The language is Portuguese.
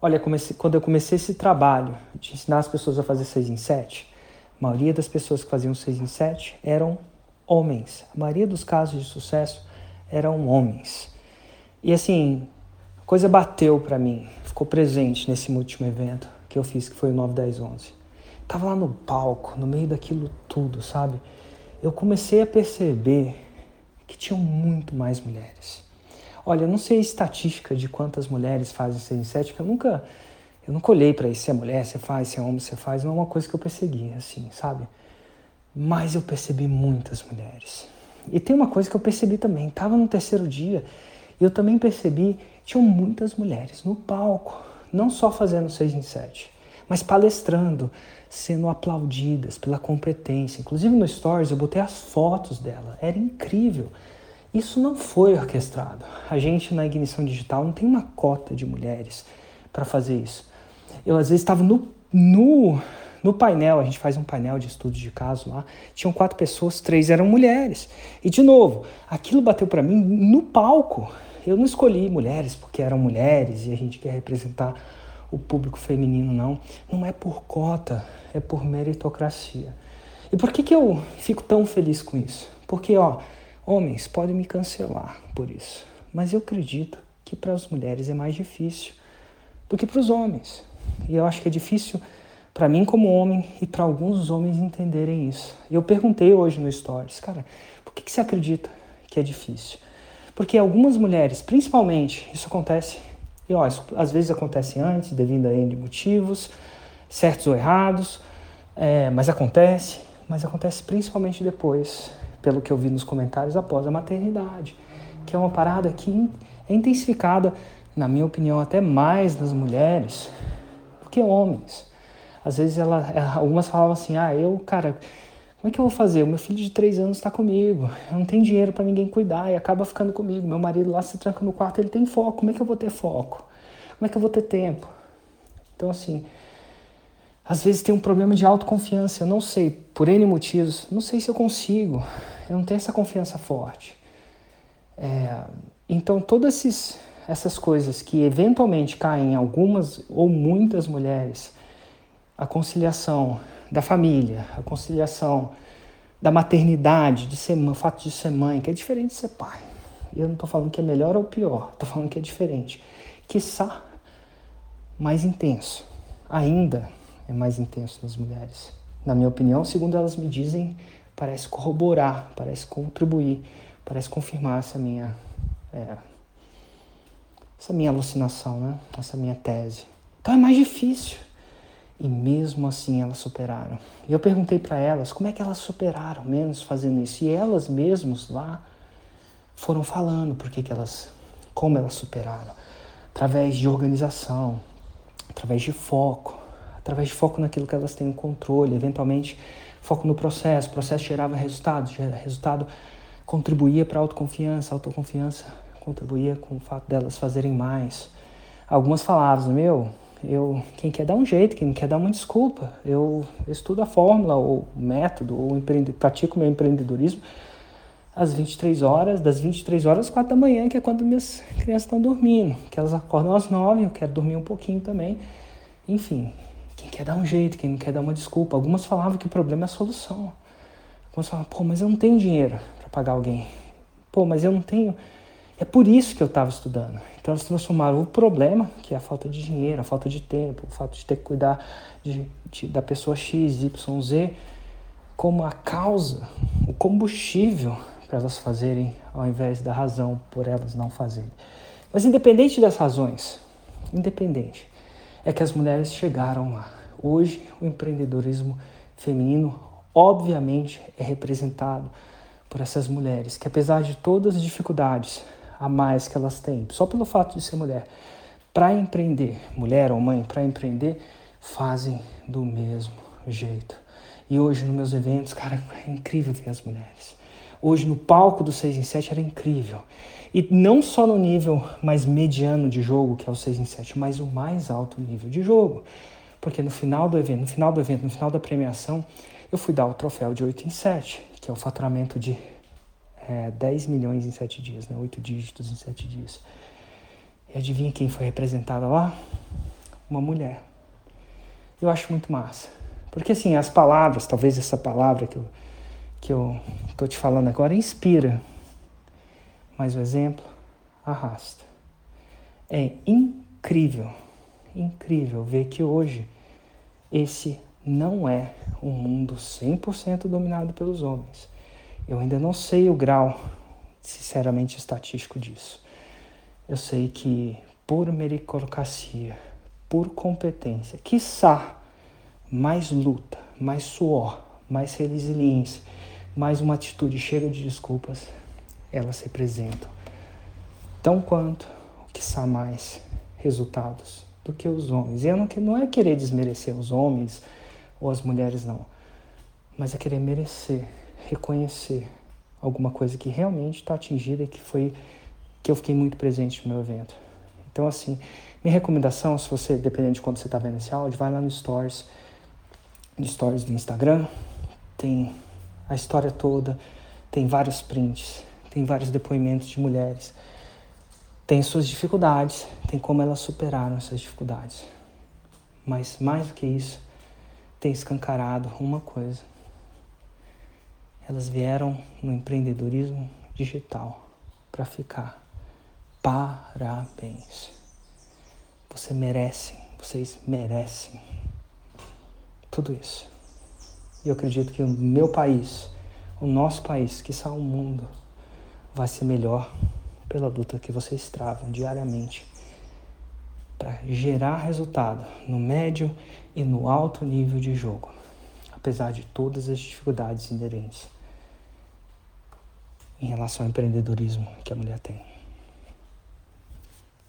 Olha, comecei, quando eu comecei esse trabalho de ensinar as pessoas a fazer 6 em 7, a maioria das pessoas que faziam 6 em 7 eram homens. A maioria dos casos de sucesso eram homens. E assim, a coisa bateu para mim, ficou presente nesse último evento que eu fiz, que foi o 9, 10, 11. Tava lá no palco, no meio daquilo tudo, sabe? Eu comecei a perceber que tinham muito mais mulheres. Olha, eu não sei a estatística de quantas mulheres fazem 6 em 7, porque eu nunca, eu nunca olhei para isso, se é mulher, se faz, se é homem, se faz, não é uma coisa que eu persegui, assim, sabe? Mas eu percebi muitas mulheres. E tem uma coisa que eu percebi também, estava no terceiro dia, e eu também percebi, tinham muitas mulheres no palco, não só fazendo 6 em 7, mas palestrando, sendo aplaudidas pela competência. Inclusive no Stories eu botei as fotos dela, era incrível. Isso não foi orquestrado. A gente na Ignição Digital não tem uma cota de mulheres para fazer isso. Eu às vezes estava no, no, no painel, a gente faz um painel de estudo de caso lá, tinham quatro pessoas, três eram mulheres. E de novo, aquilo bateu para mim no palco. Eu não escolhi mulheres porque eram mulheres e a gente quer representar o público feminino, não. Não é por cota, é por meritocracia. E por que, que eu fico tão feliz com isso? Porque, ó, Homens podem me cancelar por isso, mas eu acredito que para as mulheres é mais difícil do que para os homens. E eu acho que é difícil para mim como homem e para alguns homens entenderem isso. E eu perguntei hoje no Stories, cara, por que, que você acredita que é difícil? Porque algumas mulheres, principalmente, isso acontece, e ó, isso às vezes acontece antes, devido a N motivos, certos ou errados, é, mas acontece, mas acontece principalmente depois pelo que eu vi nos comentários, após a maternidade, que é uma parada que é intensificada, na minha opinião, até mais nas mulheres do que homens. Às vezes ela, algumas falavam assim, ah, eu, cara, como é que eu vou fazer? O meu filho de três anos está comigo, eu não tenho dinheiro para ninguém cuidar e acaba ficando comigo. Meu marido lá se tranca no quarto, ele tem foco. Como é que eu vou ter foco? Como é que eu vou ter tempo? Então, assim, às vezes tem um problema de autoconfiança, eu não sei, por N motivos, não sei se eu consigo, eu não tenho essa confiança forte. É, então, todas esses, essas coisas que eventualmente caem em algumas ou muitas mulheres, a conciliação da família, a conciliação da maternidade, de ser, o fato de ser mãe, que é diferente de ser pai. Eu não estou falando que é melhor ou pior, estou falando que é diferente. Quiçá mais intenso ainda é mais intenso nas mulheres. Na minha opinião, segundo elas me dizem, parece corroborar, parece contribuir, parece confirmar essa minha, é, essa minha alucinação, né? essa minha tese. Então é mais difícil. E mesmo assim elas superaram. E eu perguntei para elas como é que elas superaram, menos fazendo isso. E elas mesmas lá foram falando por que elas, como elas superaram. Através de organização, através de foco, através de foco naquilo que elas têm controle, eventualmente foco no processo, o processo gerava resultado, resultado contribuía para a autoconfiança, a autoconfiança contribuía com o fato delas fazerem mais. Algumas falavam, meu, eu, quem quer dar um jeito, quem quer dar uma desculpa, eu estudo a fórmula ou método, ou empreende, pratico meu empreendedorismo às 23 horas, das 23 horas às 4 da manhã, que é quando minhas crianças estão dormindo, que elas acordam às 9, eu quero dormir um pouquinho também. Enfim, quem quer dar um jeito, quem não quer dar uma desculpa. Algumas falavam que o problema é a solução. Algumas falavam, pô, mas eu não tenho dinheiro para pagar alguém. Pô, mas eu não tenho. É por isso que eu estava estudando. Então elas transformaram o problema, que é a falta de dinheiro, a falta de tempo, o fato de ter que cuidar de, de, da pessoa X, Y, Z, como a causa, o combustível para elas fazerem, ao invés da razão por elas não fazerem. Mas independente das razões, independente, é que as mulheres chegaram lá. Hoje, o empreendedorismo feminino, obviamente, é representado por essas mulheres que, apesar de todas as dificuldades a mais que elas têm, só pelo fato de ser mulher, para empreender, mulher ou mãe, para empreender, fazem do mesmo jeito. E hoje, nos meus eventos, cara, é incrível ver as mulheres. Hoje, no palco do 6 em 7, era incrível. E não só no nível mais mediano de jogo, que é o 6 em 7, mas o mais alto nível de jogo. Porque no final do evento, no final do evento, no final da premiação, eu fui dar o troféu de 8 em 7, que é o faturamento de é, 10 milhões em 7 dias, né? 8 dígitos em 7 dias. E adivinha quem foi representada lá? uma mulher. Eu acho muito massa. Porque assim, as palavras, talvez essa palavra que eu, que eu tô te falando agora inspira. Mas o exemplo arrasta. É incrível, incrível ver que hoje esse não é um mundo 100% dominado pelos homens. Eu ainda não sei o grau, sinceramente, estatístico disso. Eu sei que por meritocracia, por competência, quiçá mais luta, mais suor, mais resiliência, mais uma atitude cheia de desculpas, elas representam tão quanto, quiçá mais, resultados do que os homens. E eu não, não é querer desmerecer os homens ou as mulheres, não, mas é querer merecer, reconhecer alguma coisa que realmente está atingida e que foi que eu fiquei muito presente no meu evento. Então, assim, minha recomendação, se você, dependendo de quando você está vendo esse áudio, vai lá no Stories, no Stories do Instagram, tem a história toda, tem vários prints, tem vários depoimentos de mulheres, tem suas dificuldades, tem como elas superaram essas dificuldades. Mas mais do que isso, tem escancarado uma coisa. Elas vieram no empreendedorismo digital para ficar. Parabéns. Você merece, vocês merecem tudo isso. E eu acredito que o meu país, o nosso país, que o mundo, vai ser melhor pela luta que vocês travam diariamente para gerar resultado no médio e no alto nível de jogo, apesar de todas as dificuldades inerentes em relação ao empreendedorismo que a mulher tem.